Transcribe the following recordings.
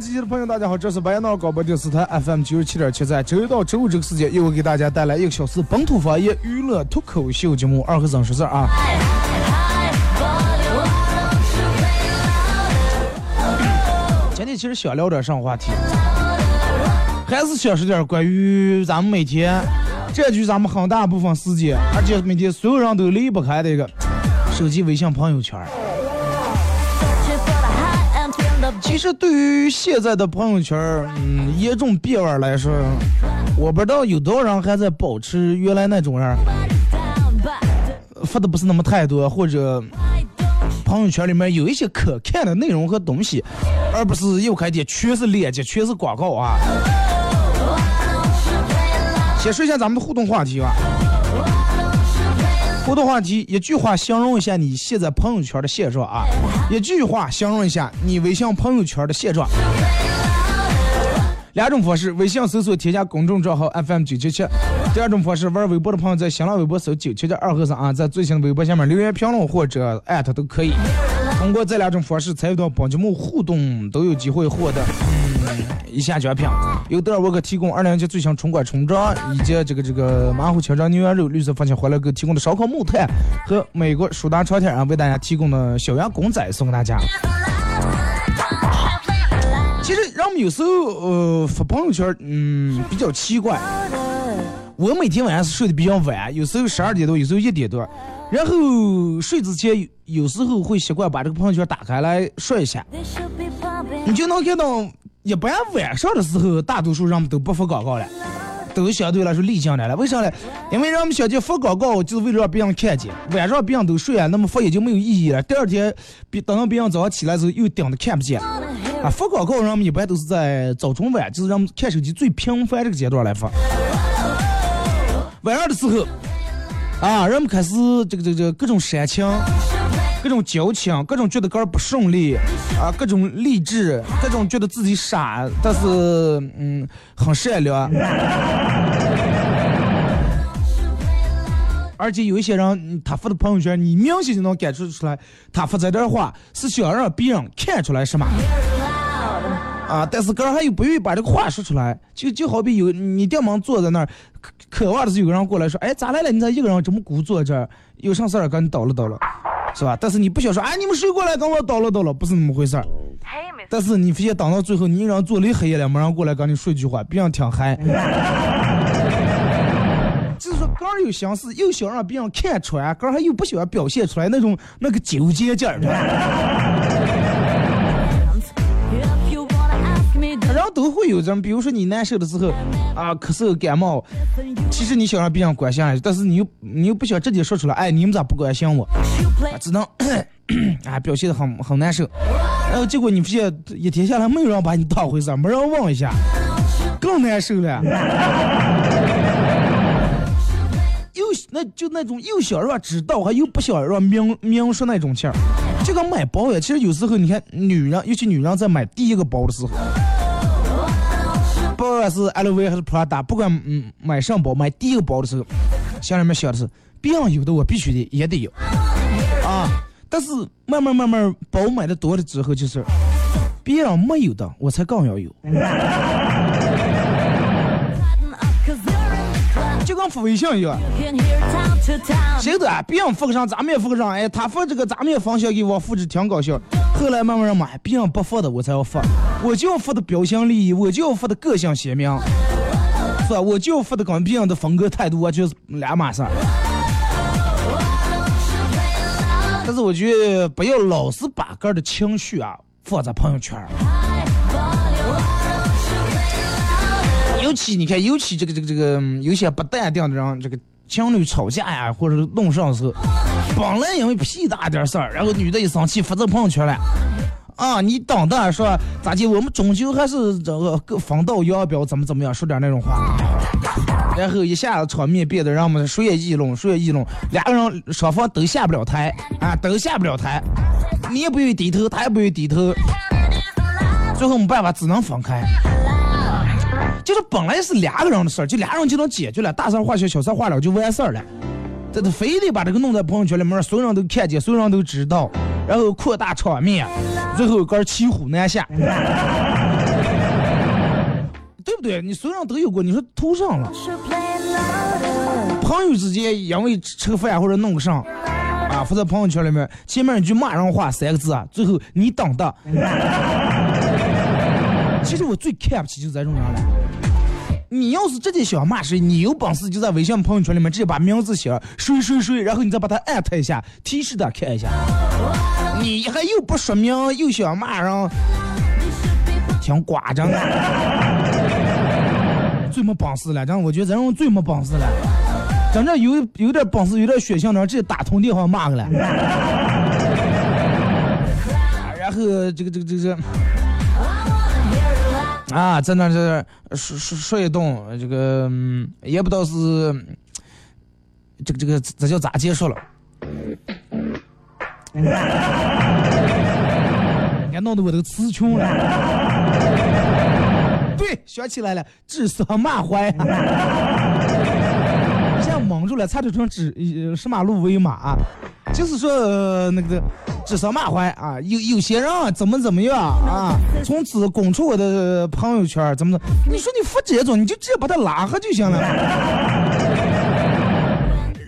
机器的朋友，大家好，这是白闹广播电视台 FM 九十七点七，在周一到周五这个时间，又会给大家带来一个小时本土方言娱乐脱口秀节目《二和尚说事儿》啊。今天其实想聊点什么话题，还是想说点关于咱们每天占据咱们很大部分时间，而且每天所有人都离不开的一个手机微信朋友圈其实对于现在的朋友圈，嗯，严重变味来说，我不知道有多少人还在保持原来那种样，发的不是那么太多，或者朋友圈里面有一些可看的内容和东西，而不是右开点全是链接，全是广告啊。先说一下咱们的互动话题吧。互动话题，一句话形容一下你现在朋友圈的现状啊！一句话形容一下你微信朋友圈的现状。两种方式：微信搜索添加公众账号 FM 九七七；第二种方式，玩微博的朋友在新浪微博搜九七七二和尚啊，在最新的微博下面留言评论或者艾特都可以。通过这两种方式参与到本节目互动，都有机会获得嗯一下奖品，由德尔沃克提供二零一七最新春馆春装，以及这个这个马虎清蒸牛羊肉绿色放心欢乐哥提供的烧烤木炭和美国舒达朝天啊为大家提供的小羊公仔送给大家。其实人们有时候呃发朋友圈，嗯比较奇怪。我每天晚上是睡得比较晚，有时候十二点多，有时候一点多，然后睡之前有时候会习惯把这个朋友圈打开来刷一下，你就能看到，一般晚上的时候，大多数人们都不发广告了，都相对来说理性点了。为啥呢？因为人们想见发广告就是为了让别人看见，晚上别人都睡了，那么发也就没有意义了。第二天，别等到别人早上起来的时候又盯着看不见。啊，发广告人们一般都是在早中晚，就是人们看手机最频繁这个阶段来发。晚上的时候，啊，人们开始这个这个这个各种煽情，各种矫情，各种觉得个儿不顺利，啊，各种励志，各种觉得自己傻，但是嗯很善良。而且有一些人，他发的朋友圈，你明显就能感受出来，他发这段话是想让别人看出来什么。啊，但是个人还又不愿意把这个话说出来，就就好比有你店门坐在那儿，渴望的是有个人过来说，哎，咋来了？你咋一个人这么孤坐这儿？有啥事儿跟你叨唠叨唠，是吧？但是你不想说，哎，你们谁过来跟我叨唠叨唠？不是那么回事儿。但是你非要等到最后，你一人坐离黑了，没人过来跟你说句话，别人挺嗨。就是说，个人有心思，又想让别人看出来，个人还又不喜欢表现出来那种那个纠结劲儿。都会有这种，比如说你难受的时候啊，咳嗽、感冒，其实你想让别人关心下，但是你又你又不想直接说出来，哎，你们咋不关心我？只能 啊表现的很很难受，然后结果你发现一天下来没有人把你当回事，没人问一下，更难受了。又那就那种又想让知道，还又不想让明明说那种气儿，这个买包呀。其实有时候你看女人，尤其女人在买第一个包的时候，不管是 LV 还是 Prada，不管嗯买上包买第一个包的时候，心里面想的是，别人有的我必须得也得有啊。但是慢慢慢慢包买的多了之后，就是别人没有的，我才更要有。我发微信一样，谁的啊别人发个上，咱们也发个上，哎，他发这个，咱们也分享给我，复制挺搞笑。后来慢慢让嘛，别人不发的我才要发，我就要发的标新立异，我就要发的个性鲜明，是吧？我就要发的跟别人的风格态度完全是两码事儿。但是我觉得不要老是把个人的情绪啊放在朋友圈尤其你看，尤其这个这个这个，有些不淡定的人，这个情侣吵架呀，或者是弄上的时候，本来因为屁大点事儿，然后女的一生气发到朋友圈了，啊，你等等说咋地？我们终究还是这个各分道扬镳，怎么怎么样，说点那种话，然后一下子场面变得让我们谁也议论，谁也议论，两个人双方都下不了台啊，都下不了台，你也不愿意低头，他也不愿意低头，最后没办法，只能分开。就是本来是两个人的事儿，就俩人就能解决了，大事化小，小事化了就完事儿了。这他非得把这个弄在朋友圈里面，所有人都看见，所有人都知道，然后扩大场面，最后个骑虎难下，对不对？你所有人都有过，你说图上了，朋友之间因为吃个饭或者弄个上，啊，发在朋友圈里面，前面一句骂人话三个字啊，最后你等的。其实我最看不起就是这种人了。你要是直接想骂谁，你有本事就在微信朋友圈里面直接把名字写谁谁谁，然后你再把他艾特一下，提示他看一下。你还又不说明，又想骂人，挺瓜着呢。最没本事了，真我觉得这种最没本事了。真正有有点本事、有点血性的，直接打通电话骂个了。然后这个这个这个。啊，在那儿在那这说说说一顿，这个、嗯、也不知道是这个这个这叫咋结束了？你看弄得我都词穷了。对，想起来了，指桑骂槐，蒙住了，差点成指呃什么路为马、就是说、呃、那个指桑骂槐啊，有有些人啊怎么怎么样啊，从此滚出我的朋友圈，怎么的？你说你发这种，你就直接把他拉黑就行了。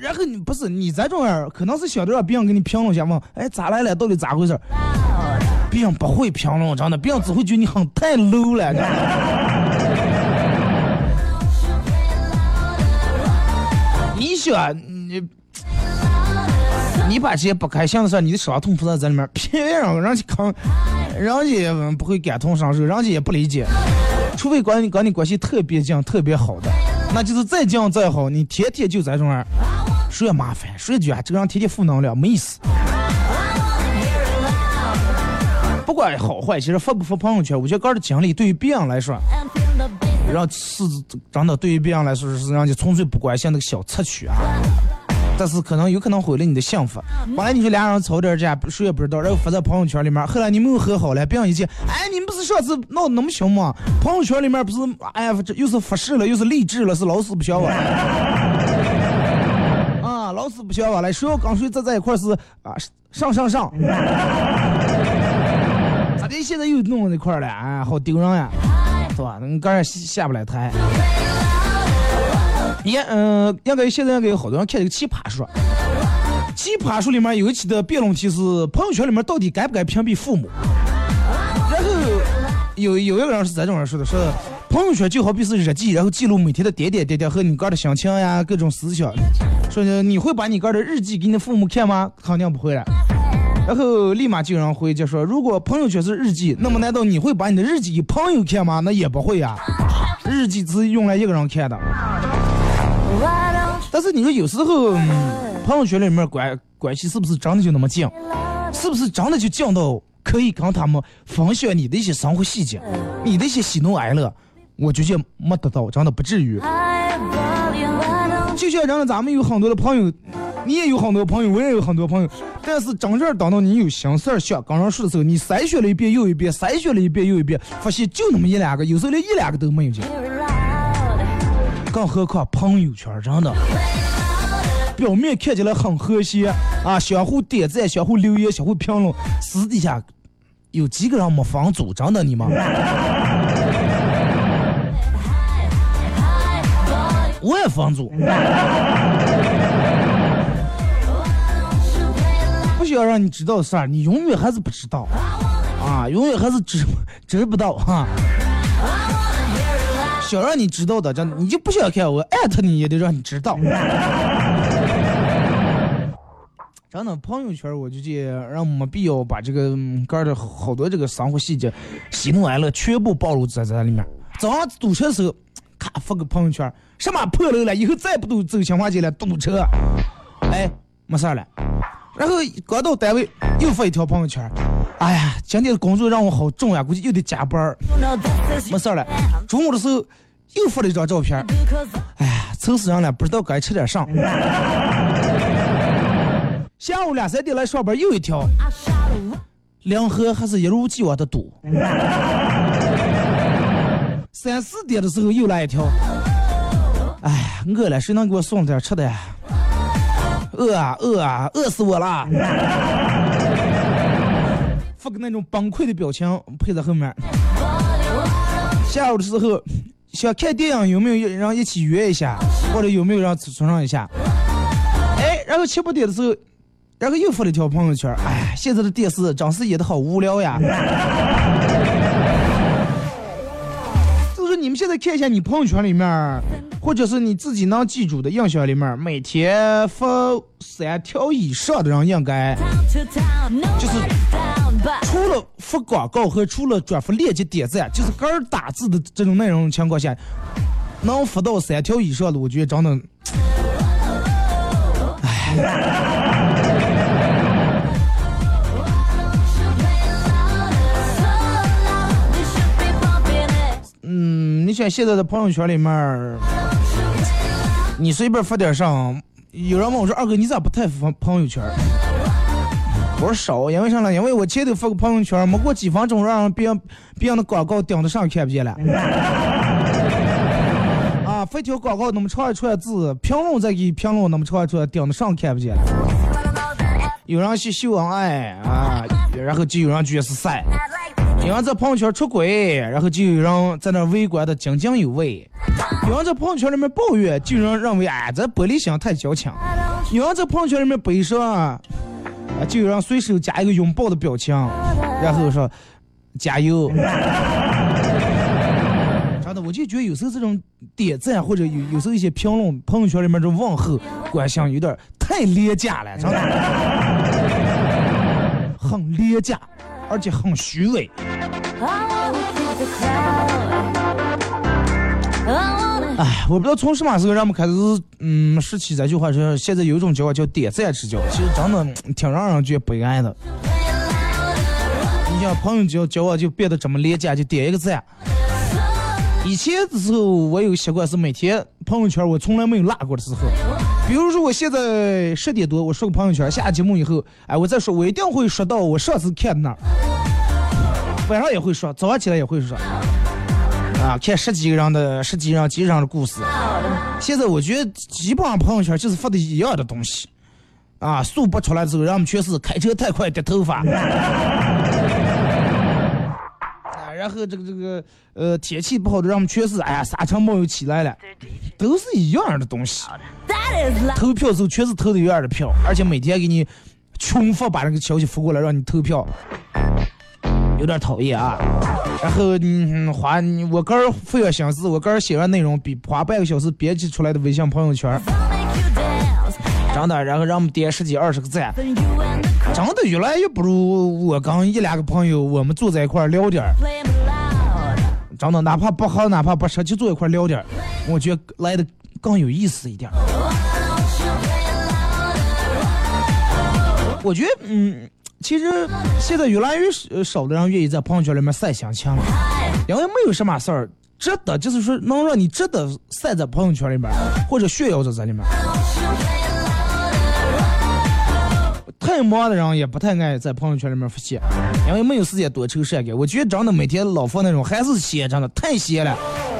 然后你不是你这种人，可能是想着让别人给你评论一下问，哎咋来了，到底咋回事？别人不会评论，真的，别人只会觉得你很太 low 了，想你。你把这些不开心的事，你的伤痛扑在这里面，别让人家看，人家也不会感同身受，人家也不理解。除非跟你跟你关系特别近、特别好的，那就是再近再好，你天天就在这种人，谁也麻烦，谁也觉得这个人天天负能量没意思。不管好坏，其实发不发朋友圈，我觉得个人的经历对于别人来说，让是真的对于别人来说是让你纯粹不关心那个小插曲啊。但是可能有可能毁了你的幸福。本来你说俩人吵点架，谁也不知道，然后发在朋友圈里面，后来你们又和好了，别人一见，哎，你们不是上次闹得那么凶吗？朋友圈里面不是，哎呀，这又是发誓了，又是励志了，是老死不相往。啊，老死不相往来，谁要跟谁在在一块是啊，上上上。咋的？现在又弄到一块了？哎，好丢人呀，是吧？你刚才下不来台。也，嗯、应该现在应该有好多人看这个奇葩说。奇葩说里面有一期的辩论题是朋友圈里面到底该不该屏蔽父母。然后有有一个人是这种人说的，说朋友圈就好比是日记，然后记录每天的点点滴滴和你个人的心情呀，各种思想。说，你会把你个人的日记给你的父母看吗？肯定不会了。然后立马就有人回就说，如果朋友圈是日记，那么难道你会把你的日记给朋友看吗？那也不会呀、日记只是用来一个人看的。但是你说有时候、嗯朋友圈里面关关系是不是真的就那么近？是不是真的就近到可以跟他们分享你的一些生活细节，你的一些喜怒哀乐？我觉得没得到，真的不至于。就像让咱们有很多的朋友，你也有很多朋友，我也有很多朋友，但是真正等到你有心事儿想跟人说的时候，你筛选了一遍又一遍，筛选了一遍又一遍，发现就那么一两个，有时候连一两个都没有见。更何况朋友圈真的，表面看起来很和谐啊，相互点赞、相互留言、相互评论，私底下有几个人没房租？真的你们？我也房租，要让你知道的事儿，你永远还是不知道啊，永远还是知知不到哈。想让你知道的，真的你就不想看我艾特你也得让你知道。真的朋友圈，我就觉得让没必要把这个嗯个儿的好多这个生活细节、喜怒哀乐全部暴露在在里面。早上堵车时候，咔发个朋友圈，什么破楼了，以后再不堵走新华街了，堵车。哎，没事儿了。然后刚到单位又发一条朋友圈，哎呀，今天的工作让我好重呀，估计又得加班。没事了。中午的时候又发了一张照片，哎呀，愁死人了，不知道该吃点啥。下午两三点来上班，又一条，两河还是一如既往的堵。三四点的时候又来一条，哎呀，饿了，谁能给我送点吃的呀？饿啊饿啊，饿死我了！发个那种崩溃的表情配在后面。下午的时候想看电影，有没有人一起约一下，或者有没有人存上一下？哎，然后七八点的时候，然后又发了一条朋友圈，哎，现在的电视真是演的好无聊呀。就是你们现在看一下你朋友圈里面，或者是你自己能记住的印象里面，每天发三条以上的人应该。就是除了发广告和除了转发链接点赞，就是个儿打字的这种内容情况下，能发到三条以上的，我觉得真的，哎。嗯，你想现在的朋友圈里面，你随便发点上，有人问我说二哥你咋不太发朋友圈？我说少，因为啥呢？因为我前头发个朋友圈，没过几分钟，让别人别人的广告顶得上看不见了。啊，发条广告那么长一串字，评论再给评论那么长一串，顶得上看不见了。有人去秀恩爱啊，然后就有人觉得是晒；有人在朋友圈出轨，然后就有人在那围观的津津有味；有人在朋友圈里面抱怨，就有人认为哎，这玻璃心太矫情；有人在朋友圈里面悲伤。啊，就有人随手加一个拥抱的表情，然后说加油。真的，我就觉得有时候这种点赞或者有有时候一些评论，朋友圈里面这问候关心有点太廉价了，真的，很廉价，而且很虚伪。哎，我不知道从什么时候让我们开始，嗯，拾起这句话说，现在有一种叫法叫点赞之交，其实真的挺让人觉得悲哀的。你像朋友交交往就变得这么廉价，就点一个赞。以前的时候，我有个习惯是每天朋友圈我从来没有落过的时候。比如说我现在十点多我说个朋友圈，下节目以后，哎，我再说，我一定会说到我上次看的那儿，晚上也会说，早上起来也会说。啊，看十几个人的十几人几人的故事。现在我觉得基本上朋友圈就是发的一样的东西，啊，速播出来之后，让我们全是开车太快掉头发。啊，然后这个这个呃天气不好的，让我们全是哎呀沙尘暴又起来了，都是一样的东西。投票的时候全是投的一样的票，而且每天给你群发把那个消息发过来让你投票，有点讨厌啊。然后嗯花你我个人费了心思，我个人写完内容比花半个小时编辑出来的微信朋友圈.真的，然后让我们点十几二十个赞，真的越来越不如我跟一两个朋友我们坐在一块儿聊点儿，真的哪怕不好哪怕不吃就坐一块儿聊点儿，我觉得来的更有意思一点儿。我觉得，嗯，其实现在越来越少的人愿意在朋友圈里面晒心情了，因为没有什么事儿值得，就是说能让你值得晒在朋友圈里面，或者炫耀在这里面。太忙的人也不太爱在朋友圈里面发现，因为没有时间多愁善感。我觉得真的每天老发那种还是闲，真的太闲了。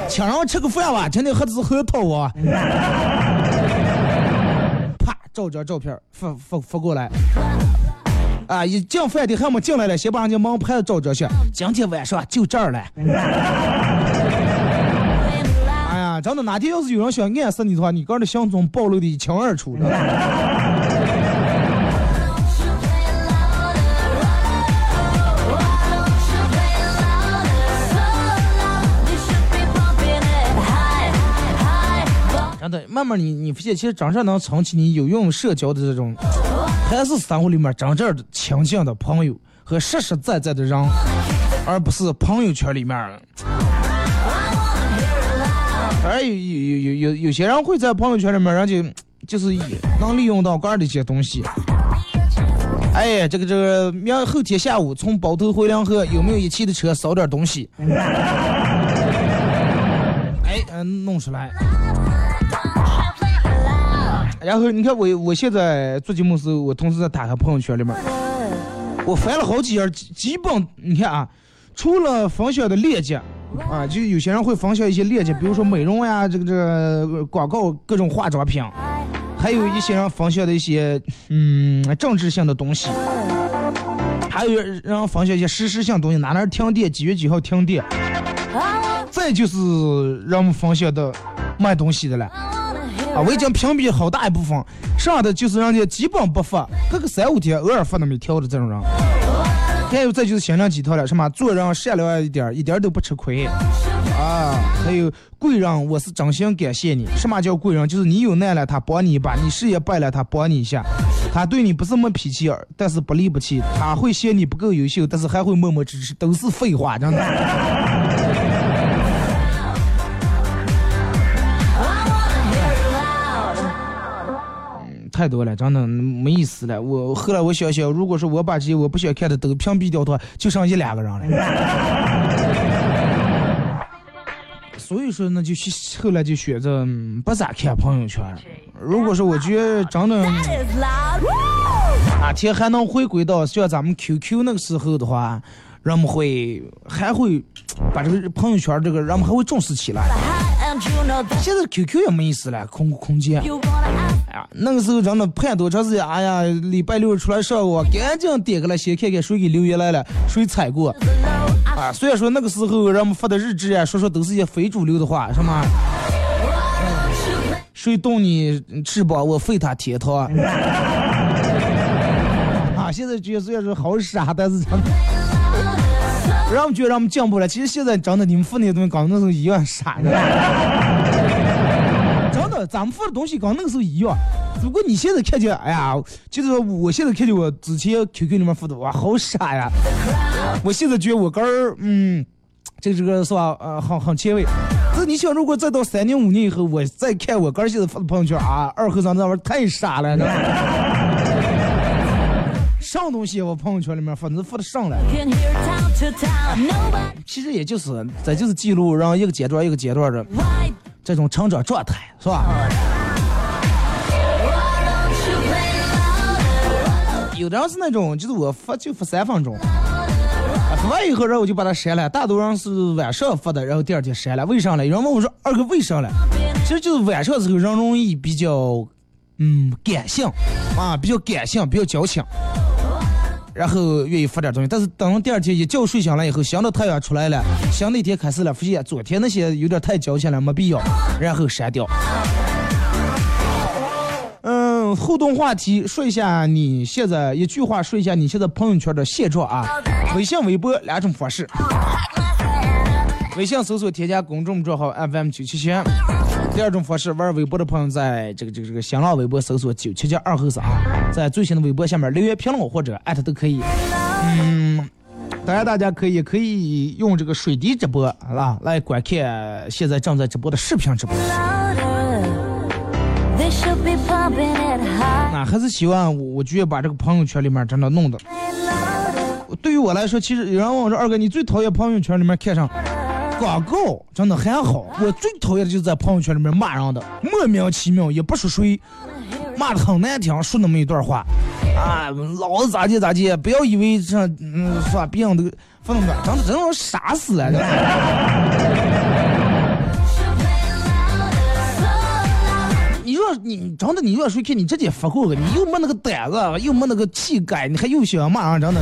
请人吃个饭吧，今天喝的是核桃啊。啪，照张照片发发发过来。啊，一进饭店还没进来了，先把人家门牌照着去。今天晚上就这儿了。哎呀，真的，哪天要是有人想暗示你的话，你个人的行踪暴露的一清二楚的。真的，慢慢你你发现，其实真正能撑起你有用社交的这种，还是生活里面真正的亲近的朋友和实实在在的人，而不是朋友圈里面。而有有有有有些人会在朋友圈里面，人家就是能利用到个人的一些东西。哎，这个这个，明后天下午从包头回梁河，有没有一汽的车捎点东西？哎，嗯，弄出来。然后你看我我现在做节目时候，我同时在打开朋友圈里面，我翻了好几页，基本你看啊，除了分享的链接啊，就有些人会分享一些链接，比如说美容呀，这个这个广告各种化妆品，还有一些人分享的一些嗯政治性的东西，还有人分享一些实时性东西，哪哪停电，几月几号停电，再就是人们分享的卖东西的了。啊，我已经屏蔽好大一部分，剩下的就是人家基本不发，隔个三五天偶尔发那么一条的这种人。还有再就是心灵鸡汤了，什么做人善良一点，一点都不吃亏。啊，还有贵人，我是真心感谢你。什么叫贵人？就是你有难了，他帮你一把；你事业败了，他帮你一下。他对你不是没脾气，但是不离不弃。他会嫌你不够优秀，但是还会默默支持。都是废话，真的。太多了，真的没意思了。我后来我想想，如果说我把这些我不想看的都屏蔽掉的话，就剩一两个人了。所以说，那就后来就选择不咋看朋友圈。如果说我觉得真的哪天还能回归到像咱们 QQ 那个时候的话，人们会还会把这个朋友圈这个人们还会重视起来。现在 QQ 也没意思了，空空间。哎呀，那个时候真的盼多长时间？哎呀，礼拜六出来上我，赶紧点个了，先看看谁给留言来了，谁踩过。啊，虽然说那个时候人们发的日志啊，说说都是一些非主流的话，什么谁动你翅膀，我废他天堂。啊，现在觉得虽然说好傻，但是真的，让我们觉得让我们进步了。其实现在真的，你们发那些东西，跟那时候一样傻的。真的，咱们发的东西跟那个时候一样。只不过你现在看见，哎呀，就是说我现在看见我之前 QQ 里面发的，哇，好傻呀！我现在觉得我哥儿，嗯，这个这个是吧？呃，很很前卫。这你想，如果再到三年五年以后，我再看我哥儿现在发的朋友圈啊，二和尚那玩意儿太傻了，知道上东西我朋友圈里面发，那发的上来。其实也就是这就是记录，让一个阶段一个阶段的这种成长状态，是吧？有的人是那种，就是我发就发三分钟，发完以后，然后我就把它删了。大多人是晚上发的，然后第二天删了。为啥呢？有人问我说：“二哥为啥呢？”其实就是晚上的时候人容易比较，嗯，感性啊，比较感性，比较矫情，然后愿意发点东西。但是等第二天一觉睡醒了以后，新的太阳出来了，新的一天开始了，发现昨天那些有点太矫情了，没必要，然后删掉。嗯，互动话题，说一下你现在一句话，说一下你现在朋友圈的现状啊。微信、微博两种方式。微信搜索添加公众账号 FM 九七七。第二种方式，玩微博的朋友在这个这个这个新浪微博搜索九七七二后三，在最新的微博下面留言评论或者艾特都可以。嗯，当然大家可以可以用这个水滴直播啊来观看现在正在直播的视频直播。那还是希望我，我觉得把这个朋友圈里面真的弄的。对于我来说，其实有人问我说：“二哥，你最讨厌朋友圈里面看上广告？”真的还好，我最讨厌的就是在朋友圈里面骂人的，莫名其妙，也不说谁，骂的很难听，说那么一段话，啊，老子咋地咋地，不要以为这，嗯，是吧？别人都发那么，真的真的傻死了。要 你真的你要谁去你直接发过个，你又没那个胆子，又没那个气概，你还又想骂人真的。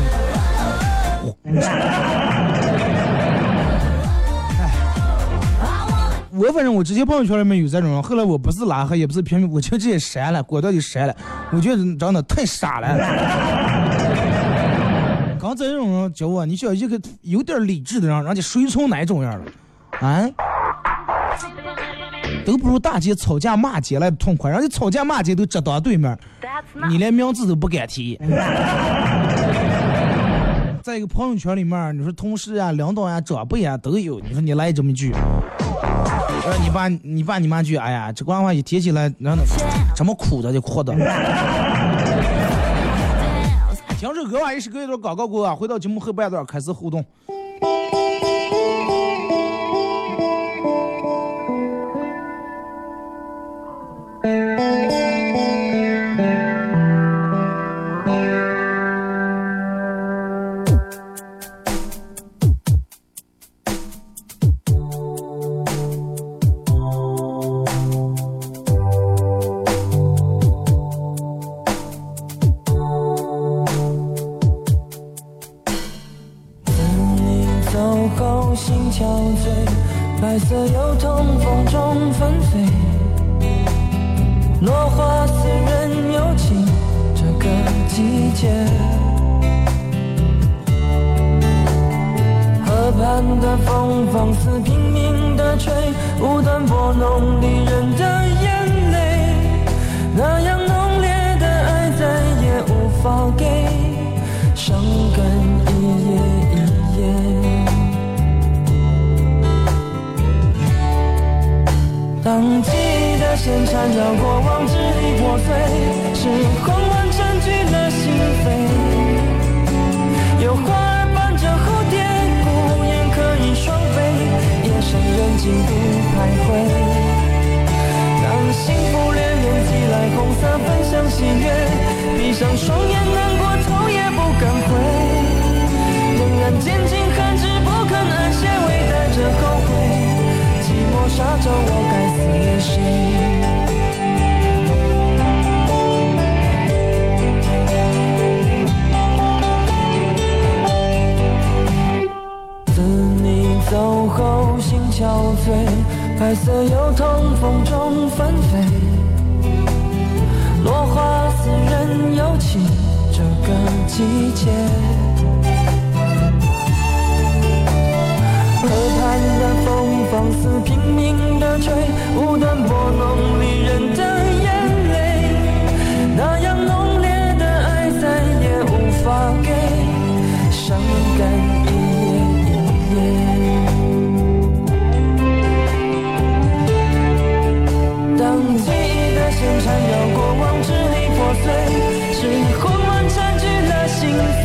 我反正我之前朋友圈里面有这种人，后来我不是拉黑，也不是屏蔽，我就直接删了，果断就删了。我觉得真的太傻了。刚才这种人教我，你想一个有点理智的人，人家谁从哪种样了？啊？都不如大姐吵架骂街来的痛快，人家吵架骂街都直当对面，你连名字都不敢提。在一个朋友圈里面，你说同事啊、领导啊、长辈啊都有，你说你来这么一句。你爸、你爸、你妈去，哎呀，这官话一提起来，那什么苦的就哭的。听着歌吧，一时隔一段广告过啊，回到节目后半段开始互动。线缠绕过往支离破碎是慌乱占据了心扉有花儿伴着蝴蝶孤雁可以双飞夜深人静独徘徊当幸福恋人寄来红色分享喜悦闭上双眼难过头也不敢回。仍然坚尽寒枝不肯安歇微带着后下着我该思念谁自你走后心憔悴白色油桐风中纷飞。落花似人有情这个季节河畔的放肆拼命的吹，无端拨弄离人的眼泪。那样浓烈的爱再也无法给，伤感一页一页。当记忆的线。缠绕过往支离破碎，是混乱占据了心扉。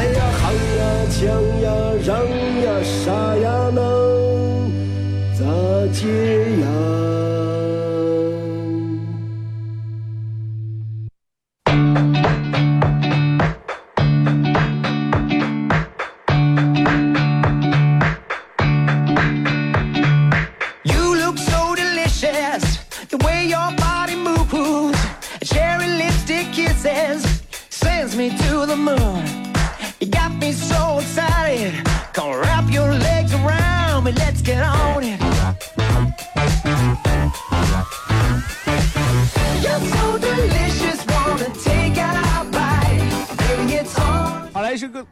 哎呀喊呀锵呀让呀啥呀能咋接呀？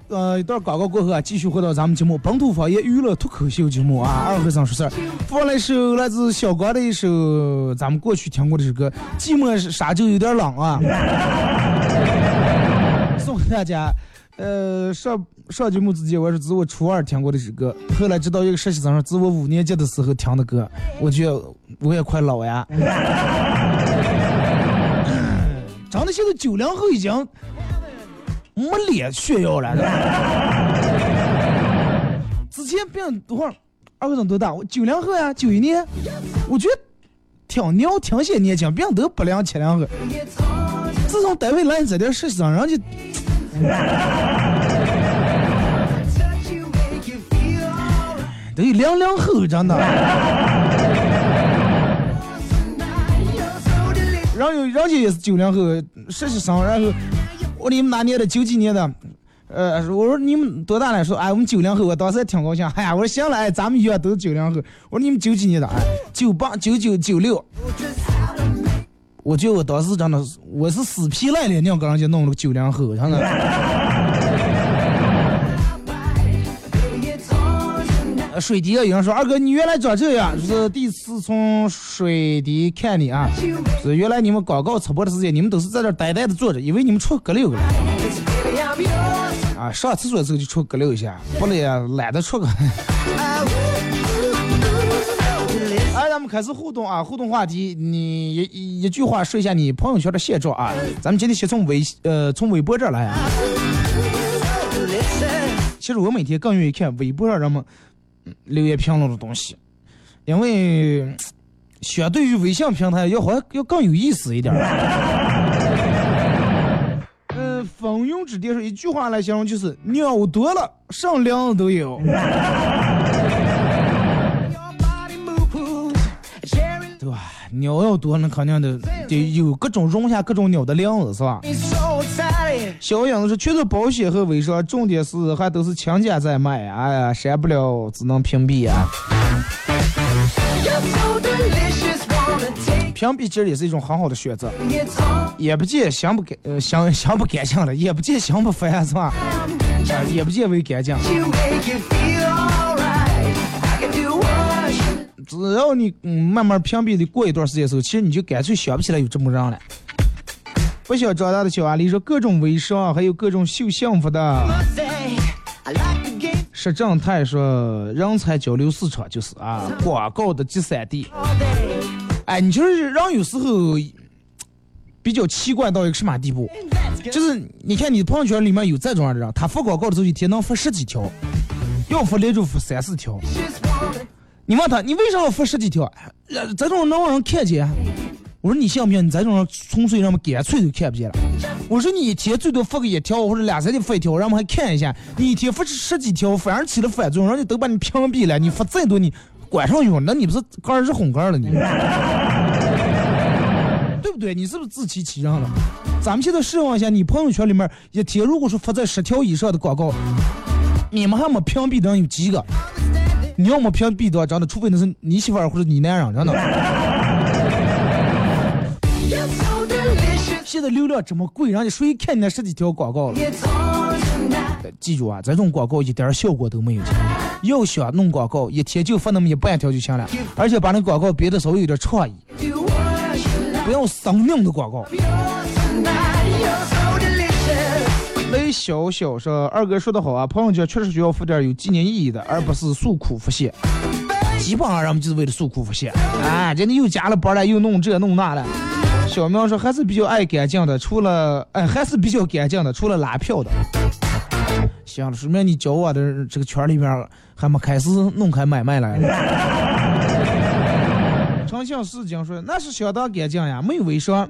呃一段广告过后啊，继续回到咱们节目本土方言娱乐脱口秀节目啊，二和尚说事儿。放了一首来自小刚的一首咱们过去听过的这首歌，寂寞是沙洲有点冷啊，送给大家。呃，上上节目之前我是自我初二听过的这首歌，后来知道一个实习生说自我五年级的时候听的歌，我觉得我也快老呀。长得，现在九零后已经没脸炫耀了。之前别人多少，二哥长多大？我九零后呀，九一年。我觉得挺牛，挺些年轻，别人都不良七零后。自从单位来这点实习生，人家 Touch you, make you feel alright. 都有零零后，真的。然后有人家也是九零后实习生，然后我你们哪年的？九几年的？呃，我说你们多大了？说哎，我们九零后。我当时也挺高兴。哎呀，我说行了，哎，咱们一样都是九零后。我说你们九几年的？哎，九八、九九、九六。我觉得我当时真的，我是死皮赖脸硬跟人家弄了个九零后，真的。水滴啊，有人说二哥你原来长这样，是第一次从水滴看你啊，是原来你们广告直播的时间，你们都是在这呆呆的坐着，以为你们出阁溜了。啊，上厕所的时候就出阁溜一下，不了呀，懒得出个。哎，咱们开始互动啊，互动话题，你一一句话说一下你朋友圈的现状啊。咱们今天先从微呃从微博这来啊。其实我每天更愿意看微博上人们留言评论的东西，因为相对于微信平台要好像要更有意思一点儿。呃，风云之巅说一句话来形容就是鸟多了，上梁子都有。对吧？鸟要多，那肯定得得有各种容下各种鸟的量子，是吧？小影子说，全是保险和微商，重点是还都是强家在卖，哎呀，删不了，只能屏蔽啊。You're so delicious, wanna take 屏蔽其实也是一种很好的选择.也不见心不干呃心心不干净了，也不见心不烦，是吧？啊，也不见为干净。只要你嗯慢慢屏蔽的过一段时间的时候，其实你就干脆想不起来有这么人了。不想长大的小阿狸说，各种微商，还有各种秀幸福的。say. I like the game 石正泰说，人才交流市场就是啊，广告的集散地。哎，你就是人有时候比较奇怪到一个什么地步，就是你看你朋友圈里面有这种样的人，他发广告的时候一天能发十几条，要发连着发三四条。你问他，你为啥要发十几条？这种能让人看见？我说你信不信？你在这种人纯粹人们干脆就看不见了。我说你一天最多发个一条或者两三天发一条，让我们还看一下。你一天发十几条，反而起了反作用，人家都把你屏蔽了。你发再多，你管上用，那你不是杆是红杆了你？对不对？你是不是自欺欺人了？咱们现在试问一下，你朋友圈里面一天如果说发在十条以上的广告，你们还没屏蔽的人有几个？你要么屏蔽的，真的，除非那是你媳妇儿或者你男人，真的。现在流量这么贵，人家谁看你那十几条广告了.记住啊，这种广告一点效果都没有。要想弄广告，一天就发那么一半条就行了，而且把那广告编的稍微有点创意，不要生硬的广告。雷小小说，二哥说的好啊，朋友圈确实需要发点有纪念意义的，而不是诉苦发泄。基本上人们就是为了诉苦发泄，哎，人家又加了班了，又弄这弄那了。小苗说还是比较爱干净的，除了哎还是比较干净的，除了拉票的。行了，说明你交我的这个圈里面还没开始弄开买卖来。诚信市井说那是相当干净呀，没有微商。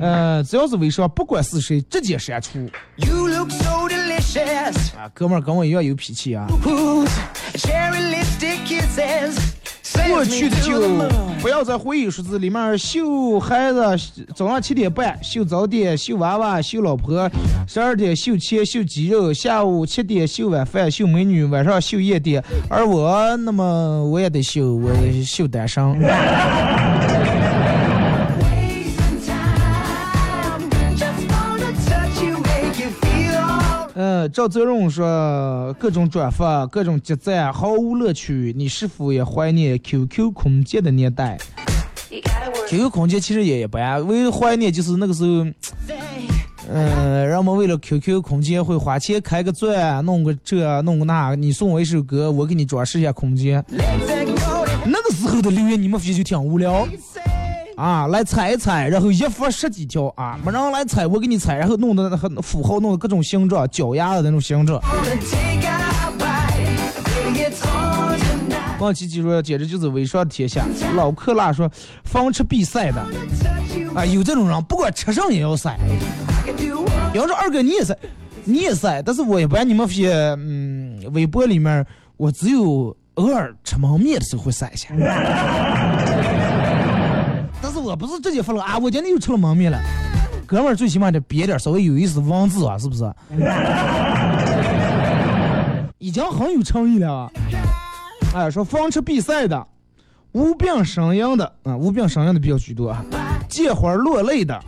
呃，只要是微商，不管是谁，直接删除。You look so delicious. 啊，哥们儿跟我一样有脾气啊。Kisses 过去的就不要在回忆数字里面秀孩子，早上七点半秀早点，秀娃娃，秀老婆；十二点秀钱，秀肌肉；下午七点秀晚饭，秀美女；晚上秀夜店。而我，那么我也得秀，我秀单身。呃，赵泽荣说，各种转发，各种集赞，毫无乐趣。你是否也怀念 QQ 空间的年代？QQ 空间其实也一般，唯一怀念就是那个时候，嗯、人们为了 QQ 空间会花钱开个钻，弄个这弄个那，你送我一首歌，我给你装饰一下空间。那个时候的留言，你们发现就挺无聊啊，来猜一猜，然后一发十几条啊，没人来猜，我给你猜，然后弄的很符号弄的各种形状，脚丫的那种形状。wanna take a bite. Baby, it's on tonight. 王琪琪说，简直就是微商的天下。老克拉说，方吃必塞的，啊，有这种人，不管吃上也要塞。I can do what 要说二哥你也塞，你也晒，但是我一般你们发现，嗯，微博里面我只有偶尔吃焖面的时候会晒一下。我不是直接发了啊，我今天又吃了蒙面了。哥们儿最起码得别点稍微有意思文字啊，是不是？已经很有诚意了啊。哎，说方吃必塞的，无病呻吟的啊，无病呻吟的比较居多啊，见花落泪的，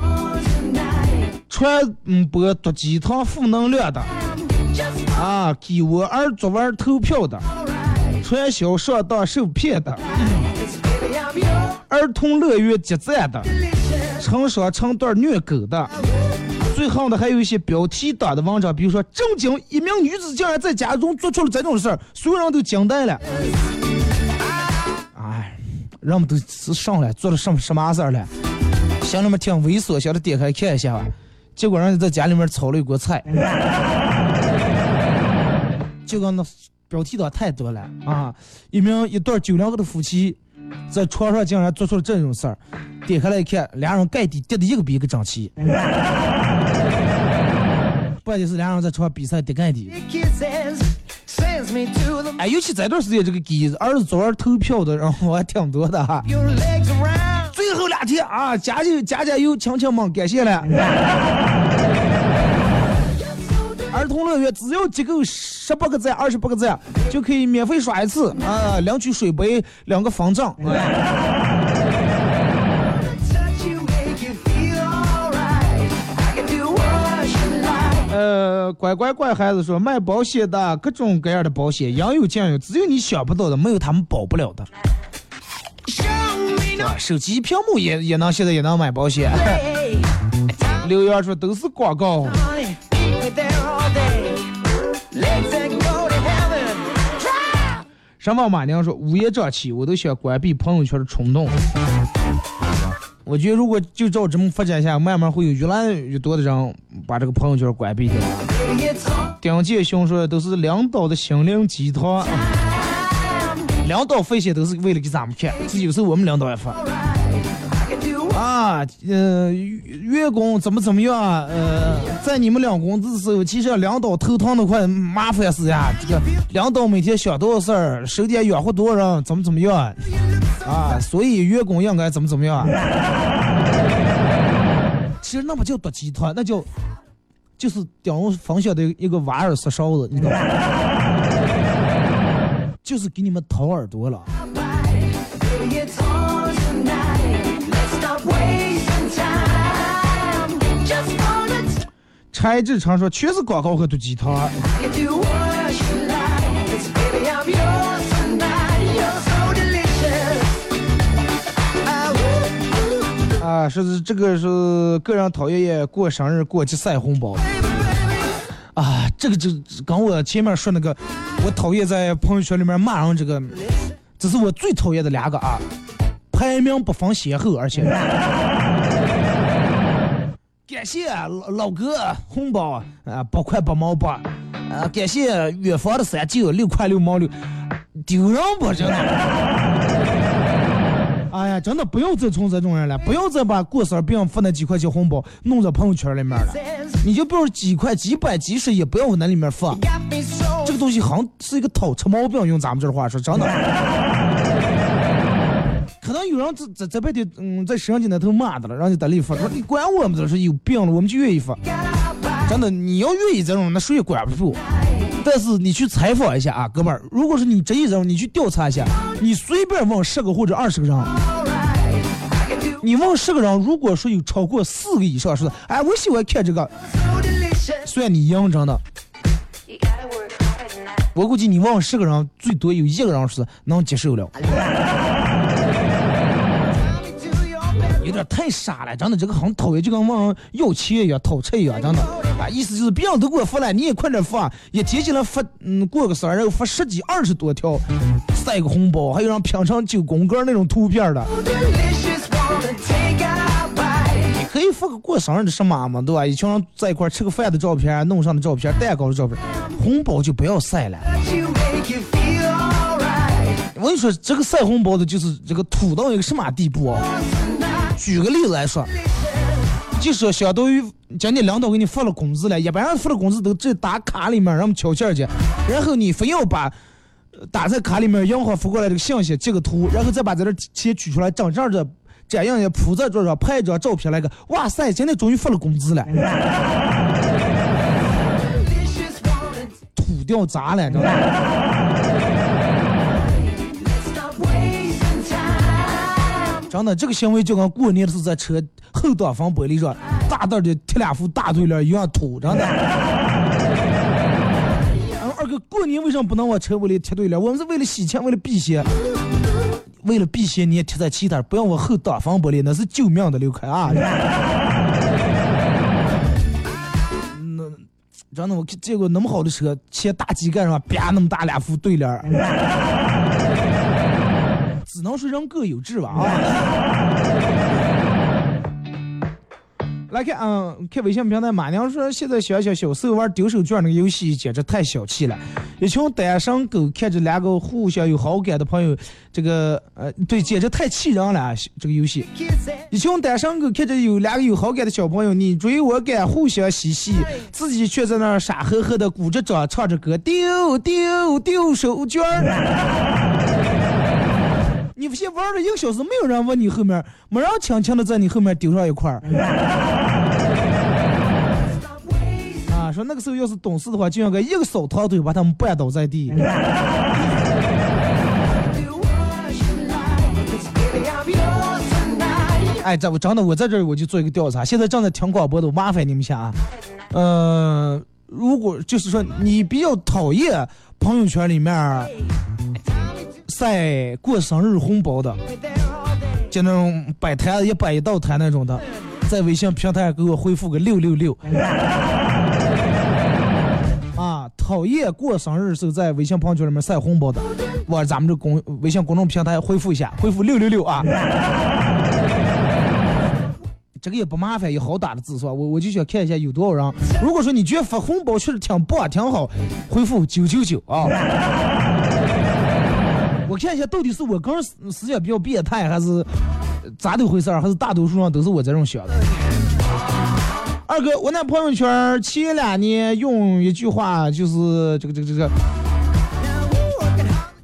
传播毒鸡汤负能量的，啊，给我儿作文投票的，传销上当受骗的，儿童乐园集赞的，成双成对虐狗的。最后的还有一些标题党的文章，比如说“震惊一名女子竟然在家中做出了这种事儿”，所有人都惊呆了。哎，人们都是上来做了什么什么事儿了？心里面挺猥琐，想着点开看一下吧。结果人家在家里面炒了一锅菜，就跟那标题党太多了啊！一名一对九零后的夫妻在床上竟然做出了这种事儿，点开来一看，俩人盖底叠的一个比一个整齐。关键是俩人在床上比赛叠盖底。哎，尤其这段时间这个给儿子昨晚投票的人我还挺多的哈。最后两天啊，加油加加油，亲亲们，感谢了。儿童乐园只要集够十八个赞、二十八个赞，就可以免费刷一次啊，领取水杯两个方丈。呃，乖乖乖孩子说，卖保险的各种各样的保险，应有尽有，只有你想不到的，没有他们保不了的。啊，手机屏幕也也能现在也能买保险。way. 刘源说都是广告。上网马娘说，乌烟瘴气，我都想关闭朋友圈的冲动。我觉得如果就照这么发展下，慢慢会有越来越多的人把这个朋友圈关闭掉。丁建雄说，都是领导的心灵鸡汤。领导发些都是为了给咱们看，这有时候我们领导也发啊，呃，员工怎么怎么样啊？呃，在你们领工资的时候，其实领导头疼的快麻烦死呀！这个领导每天想多少事儿，手底下养活多少人，怎么怎么样啊？所以员工应该怎么怎么样？其实那不叫毒鸡汤，那叫就是顶容分享的一个挖耳塞勺子，你懂吗？就是给你们掏耳朵了。柴志成说全是广告和毒鸡汤。Ah, 啊，说是这个是个人讨厌过生日过去塞红包。啊，这个就跟我前面说那个，我讨厌在朋友圈里面骂人这个，这是我最讨厌的两个啊，排名不分先后，而且。感谢老老哥红包啊，八块八毛八，啊，感谢远方的三舅六块六毛六，丢人不真的？哎呀，真的不要再从这种人了，不要再把过生日别人发那几块钱红包弄在朋友圈里面了。你就比如几块、几百、几十，也不要往那里面发。这个东西好像是一个讨吃毛病，用咱们这话说，真的。可能有人这这这辈子嗯在摄像机那头骂的了，让你在里发，说你管我们这是有病了，我们就愿意发。真的，你要愿意这种，那谁也管不住。但是你去采访一下啊，哥们儿，如果是你真意这种，你去调查一下，你随便问十个或者二十个人，你问十个人，如果说有超过四个以上说的，哎，我喜欢看这个，算你赢，真的。我估计你问十个人，最多有一个人是能接受了，太傻了，真的，这个很讨厌，就跟问人要钱一样，讨债一样，真的。啊，意思就是别人都给我发了，你也快点发，一天起来发，嗯，过个生日发十几二十多条，塞个红包，还有人平常九宫格那种图片的。你可以发个过生日的什么嘛，对吧？一群人在一块吃个饭的照片，弄上的照片，蛋糕的照片，红包就不要塞了。我跟你说，这个塞红包的，就是这个土到一个什么地步啊？举个例子来说，就说相当于今天领导给你发了工资了，一般人发了工资都直接打卡里面，让我们敲钱去，然后你非要把打在卡里面银行发过来这个信息截个图，然后再把这点钱取出来，整正的这样也铺在桌上，拍一张照片来个，哇塞，今天终于发了工资了，土掉渣了，知道吧？真的，这个行为就跟过年的时候在车后挡风玻璃上大大的贴两副大对联一样土，真的。然后二哥，过年为什么不能往车玻璃贴对联？我们是为了洗钱，为了避邪。为了避邪，你也贴在其他，不要往后挡风玻璃，那是救命的，刘凯啊！那真的，我见过那么好的车，切大机盖上啪那么大两副对联儿，只能说人各有志吧啊。来看，嗯，看微信平台，马娘说现在想想小时候玩丢手绢那个游戏简直太小气了。一群单身狗看着两个互相有好感的朋友，这个呃，对，简直太气人了啊！这个游戏，一群单身狗看着有两个有好感的小朋友，你追我赶，互相嬉戏，自己却在那儿傻呵呵的鼓着掌唱着歌，丢丢丢手绢儿。你不信玩了一个小时，没有人问你后面，没人轻轻的在你后面顶上一块儿。啊，说那个时候要是懂事的话，就应该一个扫堂腿把他们绊倒在地。哎，这我真的我在这儿我就做一个调查，现在正在听广播的，我麻烦你们一下啊。呃，如果就是说你比较讨厌朋友圈里面晒过生日红包的，就那种摆摊一摆一道摊那种的，在微信平台给我回复个六六六。啊，讨厌过生日时候在微信朋友圈里面晒红包的，往咱们这公微信公众平台回复一下，回复六六六啊。这个也不麻烦，也好打的字是吧？我我就想看一下有多少人。如果说你觉得发红包确实挺棒、挺好，回复九九九啊。看一下到底是我个人思思想比较变态，还是咋的回事儿？还是大多数人都是我这种想的？二哥，我那朋友圈前两年用一句话就是这个这个这个，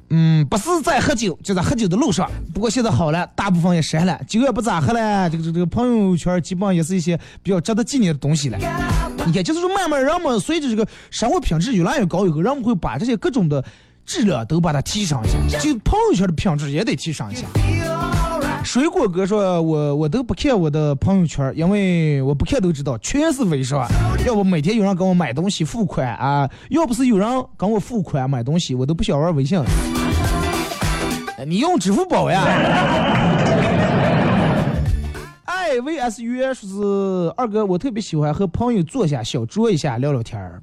嗯，不是在喝酒，就在喝酒的路上。不过现在好了，大部分也删了，酒也不咋喝了。这个这个这个朋友圈基本上也是一些比较值得纪念的东西了。你看，就是说慢慢人们随着这个生活品质越来越高以后，人们会把这些各种的质量都把它提上一下，就朋友圈的品质也得提上一下。水果哥说，我我都不看我的朋友圈，因为我不看都知道，全是微商。要不每天有人跟我买东西付款啊，要不是有人跟我付款买东西，我都不想玩微信。你用支付宝呀？哎，VS 约说是二哥，我特别喜欢和朋友坐下小酌一下聊聊天儿。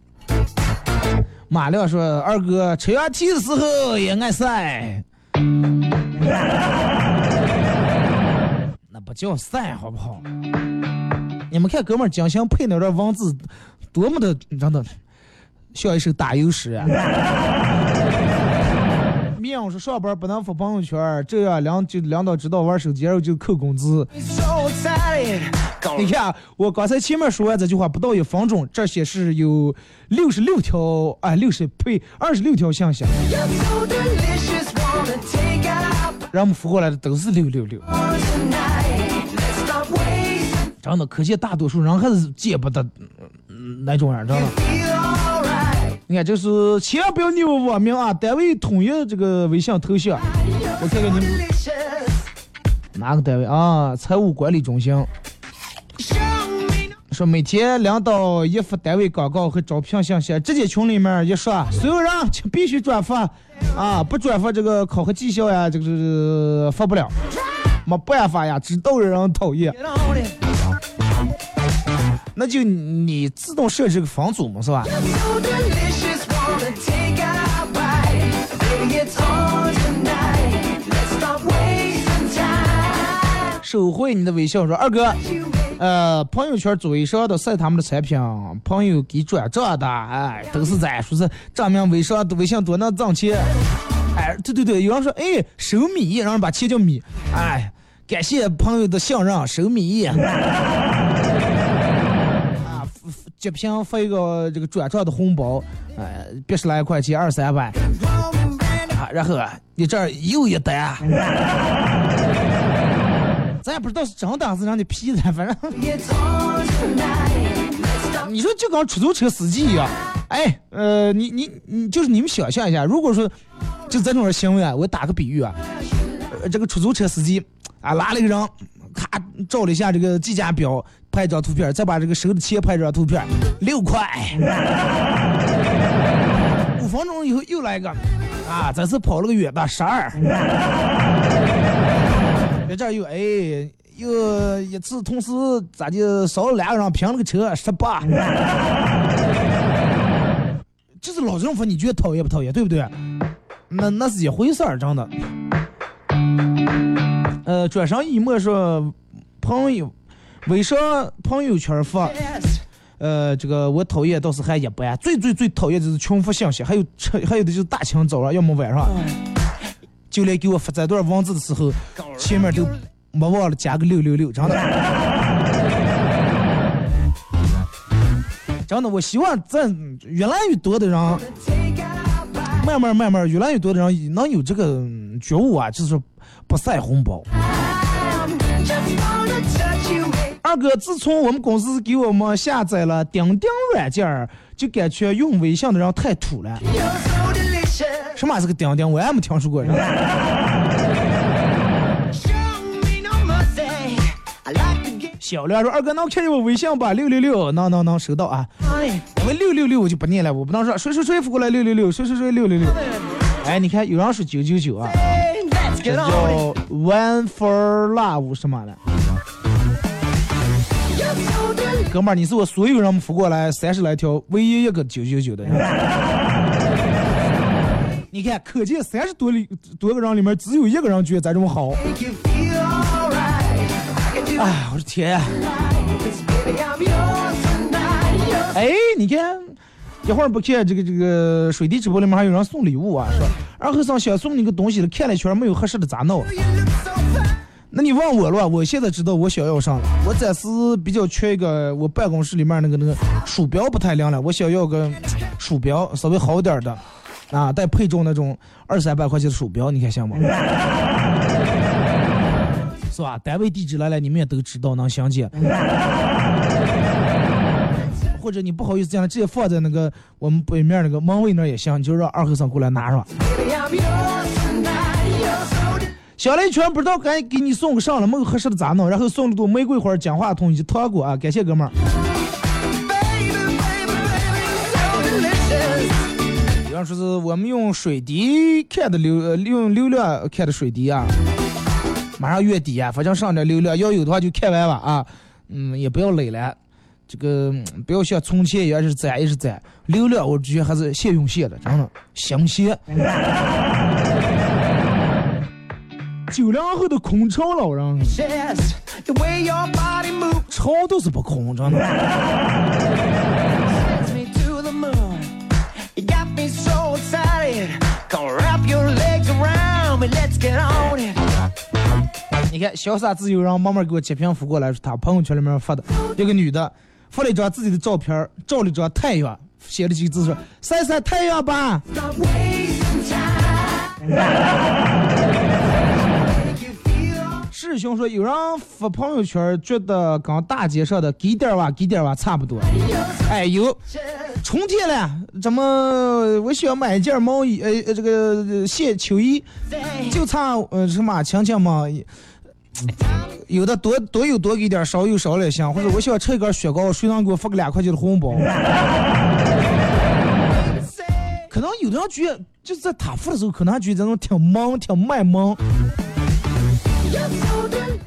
马亮说二哥吹完气的时候也爱晒。那不叫晒，好不好？你们看哥们儿江翔配那段文字，多么的真的像一首打油诗啊！面我说上班不能发朋友圈，这样领就领导知道玩手机，然后就扣工资。So. 你看，我刚才前面说完这句话不到一分钟，这显示有六十六条，哎，六十呸，二十六条信息，让我们扶过来的都是六六六。真的，可见大多数人还是见不得那种人，真的。Feel alright. 你看，就是千万不要扭我名啊，单位统一这个微信头像，我看看你们哪个单位啊？财务管理中心说每天领导一发单位广告和招聘信息，直接群里面一说，所有人请必须转发啊，不转发这个考核绩效呀，这个这个发不了，没办法呀，知道人讨厌，那就你自动设置个房组嘛，是吧？So delicious, wanna take out bite. Baby, it's on tonight. Let's stop wasting time. 收回你的微笑，说二哥。呃，朋友圈微商的晒他们的产品，朋友给转账的，哎，都是在说是证明微商微信多能挣钱。哎，对对对，有人说，哎，收米，让人把钱叫米，哎，感谢朋友的信任，收米。啊，截屏发一个这个转账的红包，哎，别十来块钱，二三百，啊，然后啊，你这儿又一单。咱也不知道是真的还是让你 P 的，反正你说就跟出租车司机一样，哎，呃，你你你就是你们想象一下，如果说就这种行为啊，我打个比喻啊，呃，这个出租车司机啊拉了一个人，咔照了一下这个计价表，拍一张图片，再把这个收的钱拍一张图片，六块，五分钟以后又来一个，啊，这次跑了个远的十二，这儿又哎。又一次同时咋就少了两个人平了个车十八，这是老政府，你觉得讨厌不讨厌？对不对？那那是一回事儿，真的。呃，转上一墨说朋友微商朋友圈发，呃，这个我讨厌倒是还一般，最最最讨厌就是群发信息，还有还有的就是大清早上，要么晚上，就连给我发这段文字的时候，前面都没忘了加个六六六，真的。真的，我希望咱越来越多的人.慢慢慢慢，越来越多的人能有这个嗯觉悟啊，就是说不晒红包。二哥，自从我们公司给我们下载了钉钉软件儿，就感觉用微信的人太土了。什么是个钉钉？我也没听说过。小亮说：“二哥，能看见我微信吧？六六六，能能能收到啊.因为六六六我就不念了，我不能说谁谁谁发过来六六六，谁谁谁六六六。哎，你看有人说九九九啊，这叫 one for love 什么的。哥们儿，你是我所有人发过来三十来条唯一一个九九九的人。你看，可见三十多里多个人里面，只有一个人觉得咱这么好。Make you feel alright. I can do 哎，我的天呀！哎，你看，一会儿不看这个这个水滴直播里面还有人送礼物啊，说二和尚想送你个东西了，看了一圈没有合适的咋弄？那你问我了，我现在知道我想要上了。我暂时比较缺一个，我办公室里面那个那个鼠标不太亮了，我想要个鼠标稍微好点的，啊，带配重那种二三百块钱的鼠标，你看行吗？是吧？单位地址来了，你们也都知道，能详见。或者你不好意思这样，直接放在那个我们北面那个门卫那也行，你就让二和尚过来拿上。Baby, I'm yours tonight. You're so delicious. 想了一圈，不知道该给你送个上了，没有合适的咋弄？然后送了朵玫瑰花、讲话筒以及糖果啊，感谢哥们儿。说是我们用水滴看的流，呃，用流量看的水滴啊，马上月底啊，反正上点流量，要有的话就看完吧啊，嗯，也不要累了，这个嗯不要像从前一样是攒一直攒，流量我觉得还是现用现的，真的新鲜。九零后的空巢老人，Yes, the way your body moves 巢都是不空，真的。你看，潇洒自由让慢慢给我截屏发过来，是他朋友圈里面发的，一个女的发了一张自己的照片，照了一张太阳，写了几个字说：“晒晒太阳吧。Not wasting time. Make you feel ”师兄说，有人发朋友圈，觉得跟大街上的给点儿哇给点儿哇差不多。哎，有春天了，咱们我想买一件毛衣，呃，呃这个呃线秋衣，就差呃什么亲戚嘛。有的多多有多给点，少有少了也行。或者我想吃一根雪糕，谁能给我发个两块钱的红包？可能有的人觉得，就是在他付的时候，可能还觉得这种挺忙、挺卖萌。You're so delicious.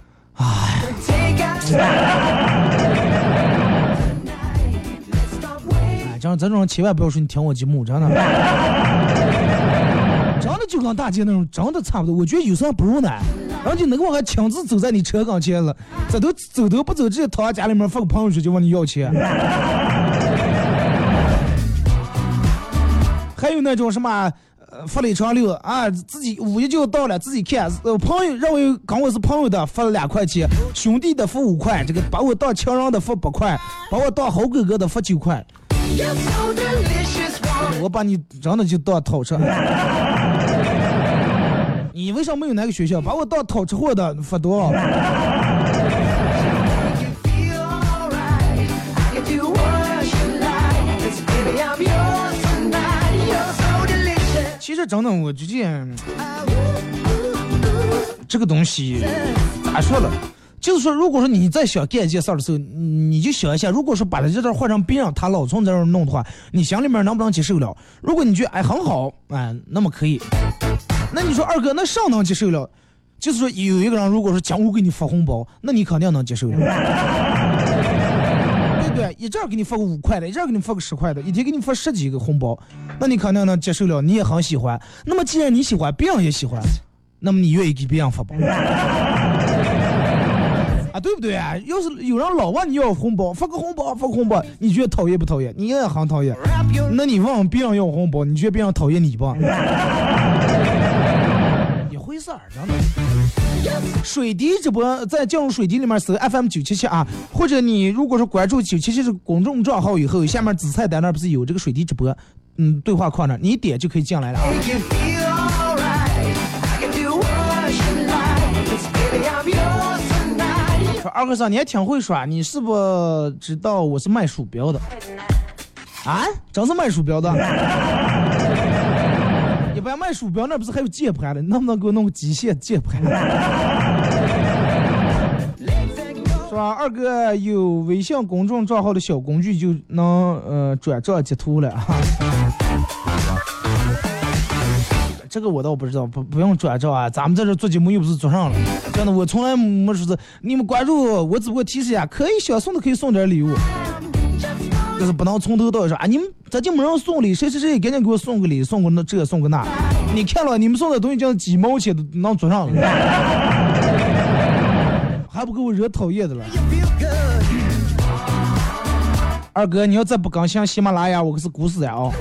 Take out Let's stop waiting. 哎，这样这种千万不要说你听我节目，真的，的就跟大街那种真的差不多。我觉得有啥不如呢，然后就那个我还亲自走在你车跟前了，这都走都不走，直接躺在家里面发个朋友圈就问你要钱。还有那种什么。呃，发了一长六啊，自己五一就要到了，自己看。呃，朋友认为跟我是朋友的发了两块钱，兄弟的发五块，这个把我当情人的发八块，把我当好哥哥的发九块。So 我把你真的就当讨吃。你为啥没有那个学校？把我当讨吃货的发多. 其实真的，我觉得这个东西咋说了？就是说，如果说你再想干一件事儿的时候，你就想一下，如果说把他这段换成别人，他老从这儿弄的话，你心里面能不能接受了？如果你觉得哎很好，哎，那么可以。那你说二哥，那上能接受了？就是说有一个人如果说讲我给你发红包，那你肯定能接受了。对不对？一阵儿给你发个五块的，一阵儿给你发个十块的，一天给你发十几个红包，那你肯定能接受了，你也很喜欢。那么既然你喜欢，别人也喜欢，那么你愿意给别人发包？啊，对不对啊？要是有人老问你要红包，发个红包，发个红包，你觉得讨厌不讨厌？你也很讨厌。那你问别人要红包，你觉得别人讨厌你不？一回事儿，真的。水滴直播在进入水滴里面搜 FM 九七七啊，或者你如果说关注九七七这个公众账号以后，下面紫菜单那儿不是有这个水滴直播，嗯，对话框那儿，你一点就可以进来了啊。二哥嫂，你还挺会耍，你是不知道我是卖鼠标的？啊，真是卖鼠标的？一般卖鼠标那不是还有键盘的？能不能给我弄个机械键盘？是吧？二哥有微信公众账号的小工具就能呃转账截图了哈。这个我倒不知道，不不用转账啊。咱们在这做节目又不是做上了，真的，我从来没说是你们关注我，我只不过提示一下，可以想送的可以送点礼物，就是不能从头到尾说啊，你们咋就没人送礼，谁谁谁赶紧给我送个礼，送个那这送个那。你看了你们送的东西，就几毛钱都能做上了，还不给我惹讨厌的了。二哥，你要再不更新喜马拉雅，我可是股死呀啊！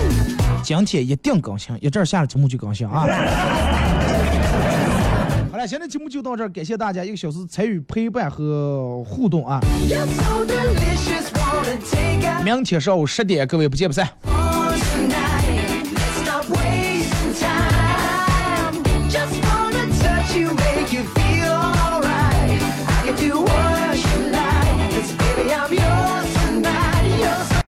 今天一定更新，一阵下了节目就更新啊！好了，现在节目就到这儿，感谢大家一个小时参与陪伴和互动啊！明天上午十点，各位不见不散。